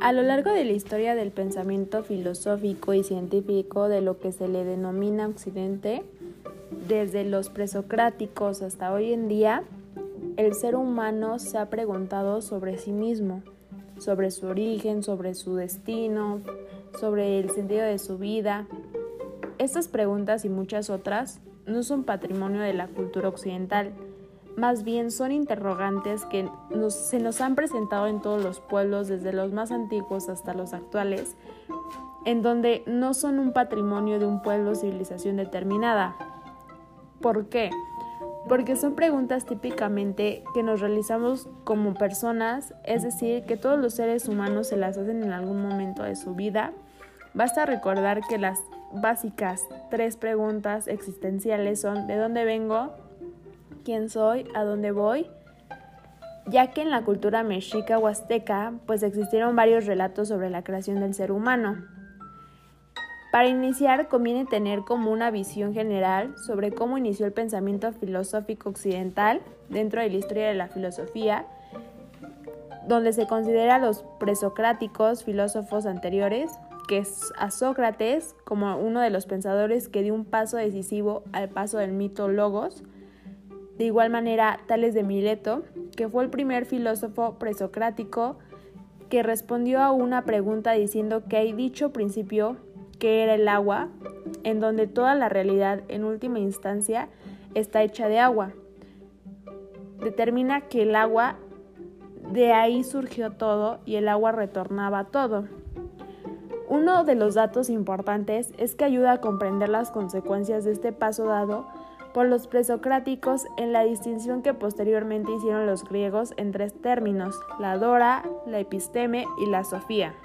A lo largo de la historia del pensamiento filosófico y científico de lo que se le denomina Occidente, desde los presocráticos hasta hoy en día, el ser humano se ha preguntado sobre sí mismo, sobre su origen, sobre su destino, sobre el sentido de su vida. Estas preguntas y muchas otras no son patrimonio de la cultura occidental, más bien son interrogantes que se nos han presentado en todos los pueblos, desde los más antiguos hasta los actuales, en donde no son un patrimonio de un pueblo o civilización determinada. ¿Por qué? Porque son preguntas típicamente que nos realizamos como personas, es decir, que todos los seres humanos se las hacen en algún momento de su vida. Basta recordar que las básicas tres preguntas existenciales son ¿de dónde vengo? Quién soy, a dónde voy, ya que en la cultura mexica o azteca pues existieron varios relatos sobre la creación del ser humano. Para iniciar conviene tener como una visión general sobre cómo inició el pensamiento filosófico occidental dentro de la historia de la filosofía, donde se considera a los presocráticos filósofos anteriores, que es a Sócrates como uno de los pensadores que dio un paso decisivo al paso del mito Logos, de igual manera, Tales de Mileto, que fue el primer filósofo presocrático que respondió a una pregunta diciendo que hay dicho principio que era el agua, en donde toda la realidad en última instancia está hecha de agua. Determina que el agua, de ahí surgió todo y el agua retornaba todo. Uno de los datos importantes es que ayuda a comprender las consecuencias de este paso dado por los presocráticos en la distinción que posteriormente hicieron los griegos en tres términos, la dora, la episteme y la sofía.